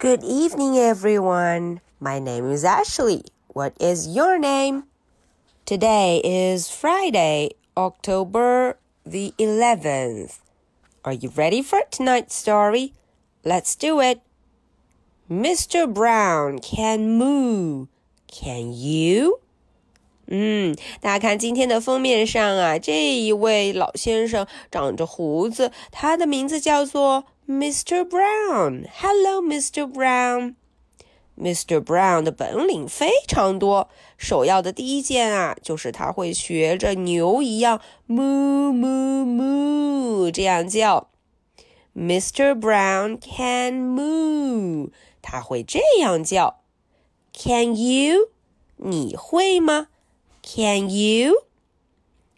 Good evening, everyone. My name is Ashley. What is your name? Today is Friday, October the 11th. Are you ready for tonight's story? Let's do it. Mr. Brown can moo. Can you? 嗯，大家看今天的封面上啊，这一位老先生长着胡子，他的名字叫做 Mr. Brown. Hello, Mr. Brown. Mr. Brown 的本领非常多，首要的第一件啊，就是他会学着牛一样 moo moo moo 这样叫。Mr. Brown can moo，他会这样叫。Can you？你会吗？Can you？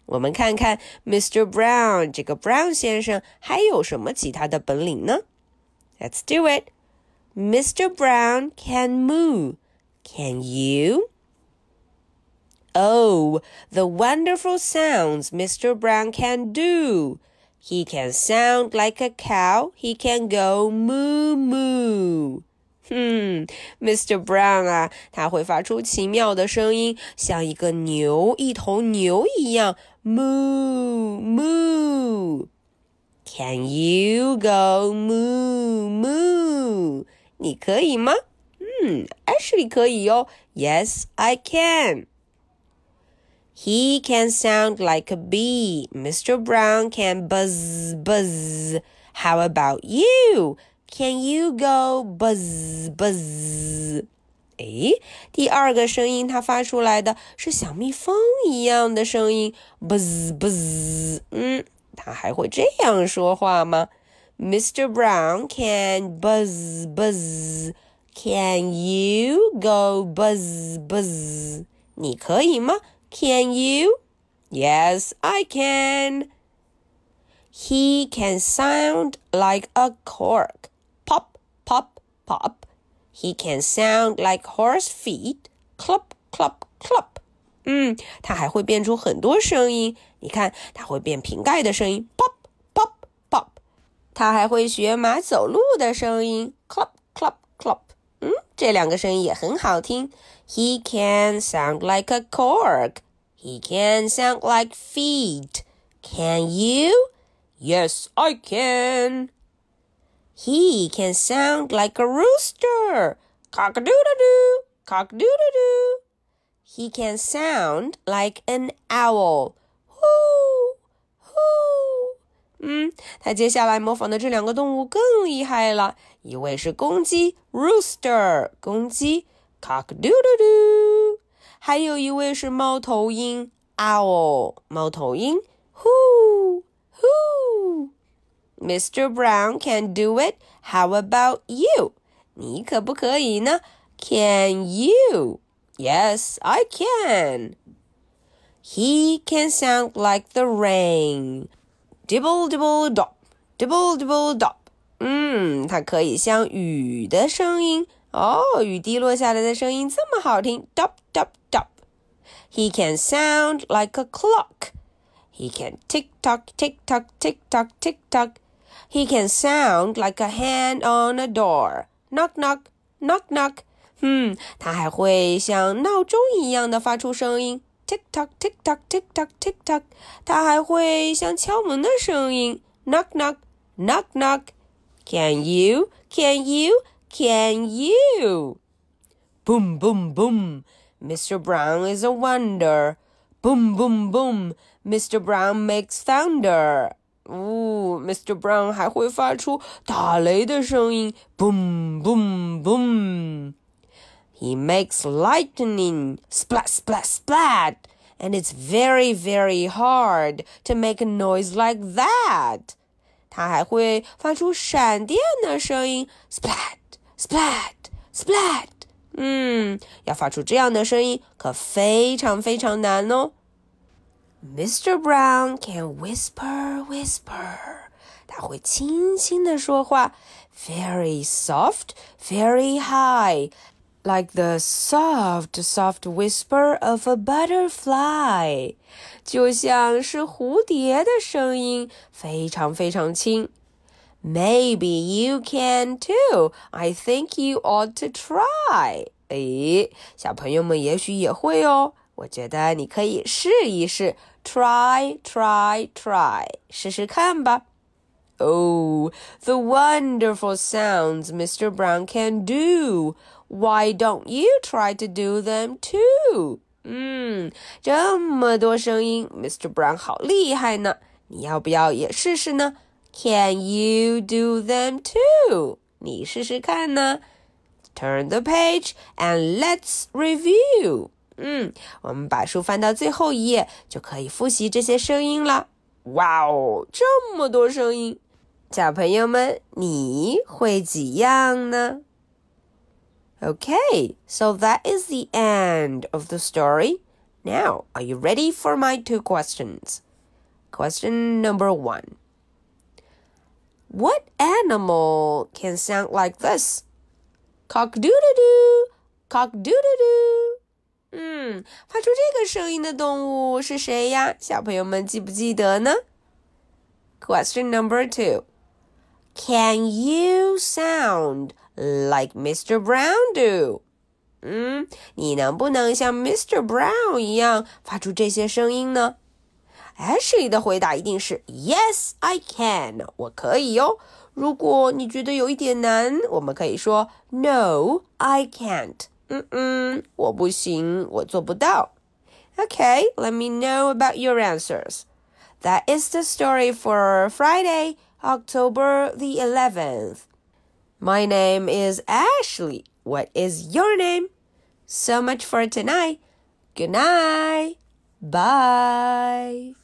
我们看看 Mr. Brown 这个 Brown 先生还有什么其他的本领呢？Let's do it. Mr. Brown can moo. Can you? Oh, the wonderful sounds Mr. Brown can do. He can sound like a cow. He can go moo moo. 嗯，Mr. Brown 啊，他会发出奇妙的声音，像一个牛，一头牛一样，moo moo。Can you go moo moo？你可以吗？嗯，Ashley 可以哟。Yes, I can. He can sound like a bee. Mr. Brown can buzz buzz. How about you? Can you go buzz buzz？诶，第二个声音它发出来的是像蜜蜂一样的声音，buzz buzz。嗯，它还会这样说话吗？Mr. Brown can buzz buzz. Can you go buzz buzz？你可以吗？Can you? Yes, I can. He can sound like a cork pop, pop. He can sound like horse feet, clop, clop, clop. 嗯，它还会变出很多声音。你看，它会变瓶盖的声音，pop, pop, pop。它还会学马走路的声音，clop, clop, clop。嗯，这两个声音也很好听。He can sound like a cork. He can sound like feet. Can you? Yes, I can. He can sound like a rooster. Cock a doodle doo, cock a doodle doo. He can sound like an owl. Hoo, hoo. 嗯，他接下来模仿的这两个动物更厉害了。一位是公鸡，rooster，公鸡，cock a doodle doo。还有一位是猫头鹰，owl，猫头鹰 Mr. Brown can do it. How about you? 你可不可以呢？Can you? Yes, I can. He can sound like the rain. Dibble dibble dop, dibble dibble dop. 嗯，它可以像雨的声音哦，雨滴落下来的声音这么好听，dop dop dop. He can sound like a clock. He can tick tock, tick tock, tick tock, tick tock. He can sound like a hand on a door. Knock knock, knock knock. 嗯，他还会像闹钟一样的发出声音，tick tock, tick tock, tick tock, tick tock。他还会像敲门的声音，knock knock, knock knock. Can you? Can you? Can you? Boom, boom, boom. Mr. Brown is a wonder. Boom, boom, boom. Mr. Brown makes thunder. 哦，Mr. Brown 还会发出打雷的声音，boom boom boom。He makes lightning splat splat splat, and it's very very hard to make a noise like that. 他还会发出闪电的声音，splat splat splat。嗯，要发出这样的声音可非常非常难哦。 Mr. Brown can whisper, whisper. 他会轻轻的说话，very soft, very high, like the soft, soft whisper of a butterfly. 就像是蝴蝶的声音，非常非常轻。 Maybe you can too. I think you ought to try. 诶，小朋友们也许也会哦。我觉得你可以试一试 ，try, try, try，试试看吧。Oh, the wonderful sounds Mr. Brown can do. Why don't you try to do them too? 嗯，这么多声音，Mr. Brown 好厉害呢。你要不要也试试呢？Can you do them too？你试试看呢？Turn the page and let's review. 嗯，我们把书翻到最后一页，就可以复习这些声音了。哇哦，这么多声音！小朋友们，你会几样呢？Okay, so that is the end of the story. Now, are you ready for my two questions? Question number one What animal can sound like this? Cock doodle doo, cock doodle doo. 嗯，发出这个声音的动物是谁呀？小朋友们记不记得呢？Question number two. Can you sound like Mr. Brown do? 嗯，你能不能像 Mr. Brown 一样发出这些声音呢？Ashley 的回答一定是 Yes, I can，我可以哟。如果你觉得有一点难，我们可以说 No, I can't。嗯嗯，我不行，我做不到。Okay, let me know about your answers. That is the story for Friday, October the 11th. My name is Ashley. What is your name? So much for tonight. Good night. Bye.